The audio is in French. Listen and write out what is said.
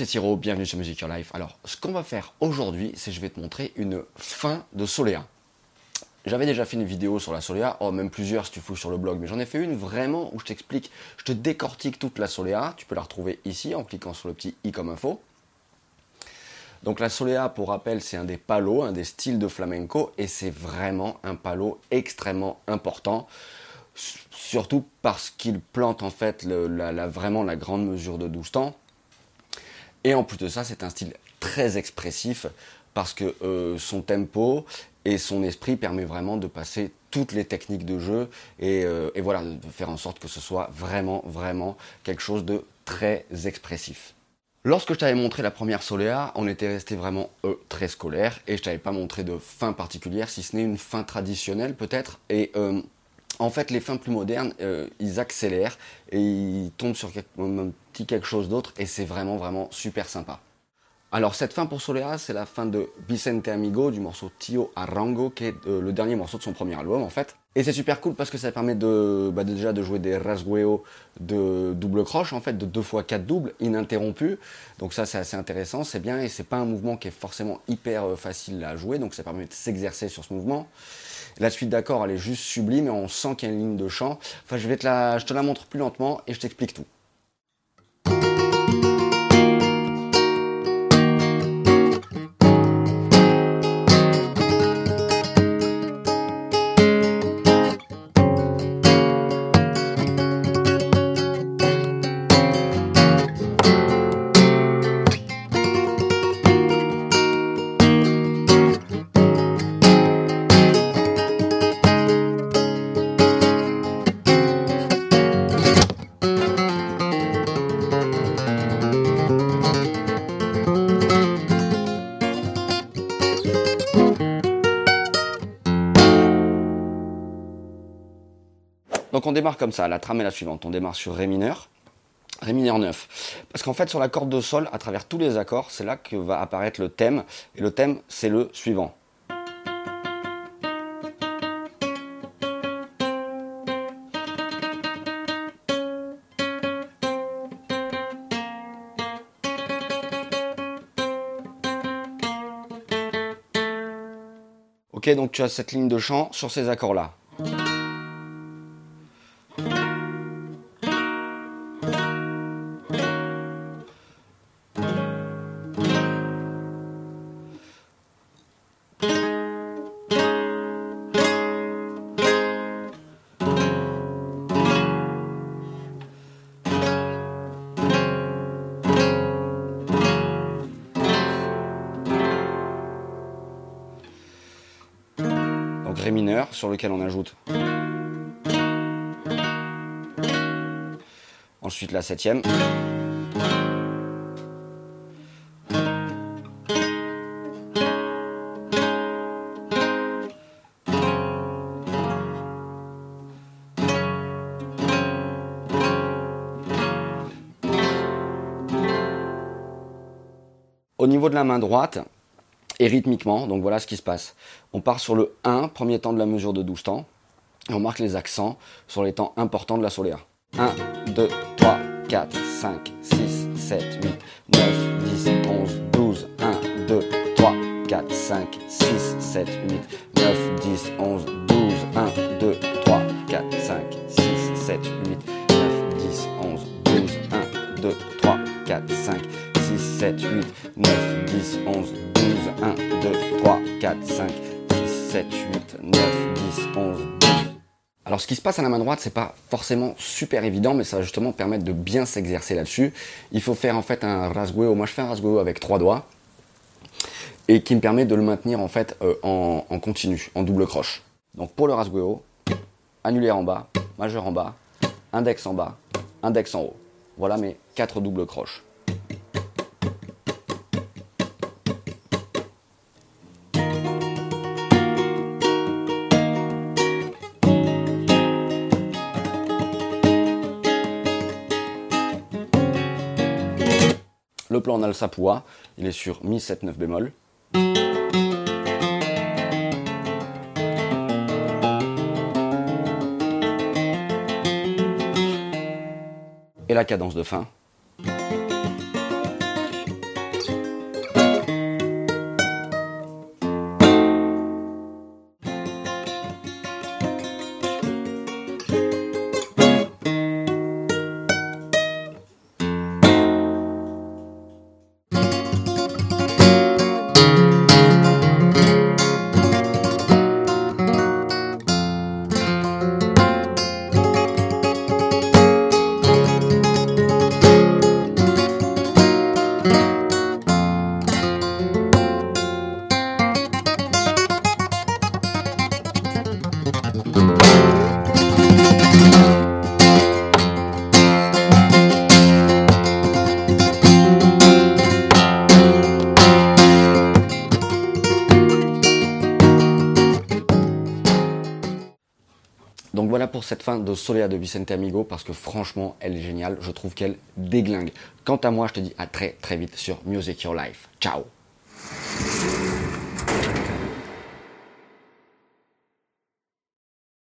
C'est Thiro, bienvenue sur Music Your Life. Alors ce qu'on va faire aujourd'hui, c'est je vais te montrer une fin de Soléa. J'avais déjà fait une vidéo sur la Soléa, oh même plusieurs si tu fouilles sur le blog, mais j'en ai fait une vraiment où je t'explique, je te décortique toute la Soléa. Tu peux la retrouver ici en cliquant sur le petit i comme info. Donc la Soléa, pour rappel, c'est un des palos, un des styles de flamenco, et c'est vraiment un palo extrêmement important surtout parce qu'il plante en fait vraiment la grande mesure de 12 temps. Et en plus de ça, c'est un style très expressif parce que euh, son tempo et son esprit permet vraiment de passer toutes les techniques de jeu et, euh, et, voilà, de faire en sorte que ce soit vraiment, vraiment quelque chose de très expressif. Lorsque je t'avais montré la première Soléa, on était resté vraiment euh, très scolaire et je t'avais pas montré de fin particulière, si ce n'est une fin traditionnelle peut-être. Et en fait, les fins plus modernes, euh, ils accélèrent et ils tombent sur un quelque chose d'autre et c'est vraiment, vraiment super sympa. Alors cette fin pour Solera, c'est la fin de Vicente Amigo du morceau Tio Arango, qui est euh, le dernier morceau de son premier album en fait. Et c'est super cool parce que ça permet de, bah, déjà de jouer des rasgueo de double croche en fait, de 2 fois 4 doubles ininterrompus. Donc ça c'est assez intéressant, c'est bien et c'est pas un mouvement qui est forcément hyper euh, facile à jouer, donc ça permet de s'exercer sur ce mouvement. La suite d'accord, elle est juste sublime et on sent qu'il y a une ligne de chant. Enfin, je vais te la, je te la montre plus lentement et je t'explique tout. Donc on démarre comme ça, la trame est la suivante. On démarre sur Ré mineur, Ré mineur 9. Parce qu'en fait, sur la corde de sol, à travers tous les accords, c'est là que va apparaître le thème. Et le thème, c'est le suivant. Ok, donc tu as cette ligne de chant sur ces accords-là. Ré mineur sur lequel on ajoute ensuite la septième. Au niveau de la main droite, et rythmiquement. Donc voilà ce qui se passe. On part sur le 1, premier temps de la mesure de 12 temps, et on marque les accents sur les temps importants de la soléa. 1, 2, 3, 4, 5, 6, 7, 8, 9, 10, 11, 12, 1, 2, 3, 4, 5, 6, 7, 8, 9, 10, 11, 12, 1, 2, 7, 8, 9, 10, 11, 12, 1, 2, 3, 4, 5, 6, 7, 8, 9, 10, 11, 12. Alors ce qui se passe à la main droite, c'est pas forcément super évident, mais ça va justement permettre de bien s'exercer là-dessus. Il faut faire en fait un rasgueo. Moi je fais un rasgueo avec trois doigts et qui me permet de le maintenir en fait euh, en, en, continu, en double croche. Donc pour le rasgueo, annulaire en bas, majeur en bas, index en bas, index en haut. Voilà mes quatre doubles croches. Le plan en alsapoua, il est sur mi 7 9 bémol. Et la cadence de fin. thank you cette fin de Soleil de Vicente Amigo parce que franchement, elle est géniale. Je trouve qu'elle déglingue. Quant à moi, je te dis à très très vite sur Music Your Life. Ciao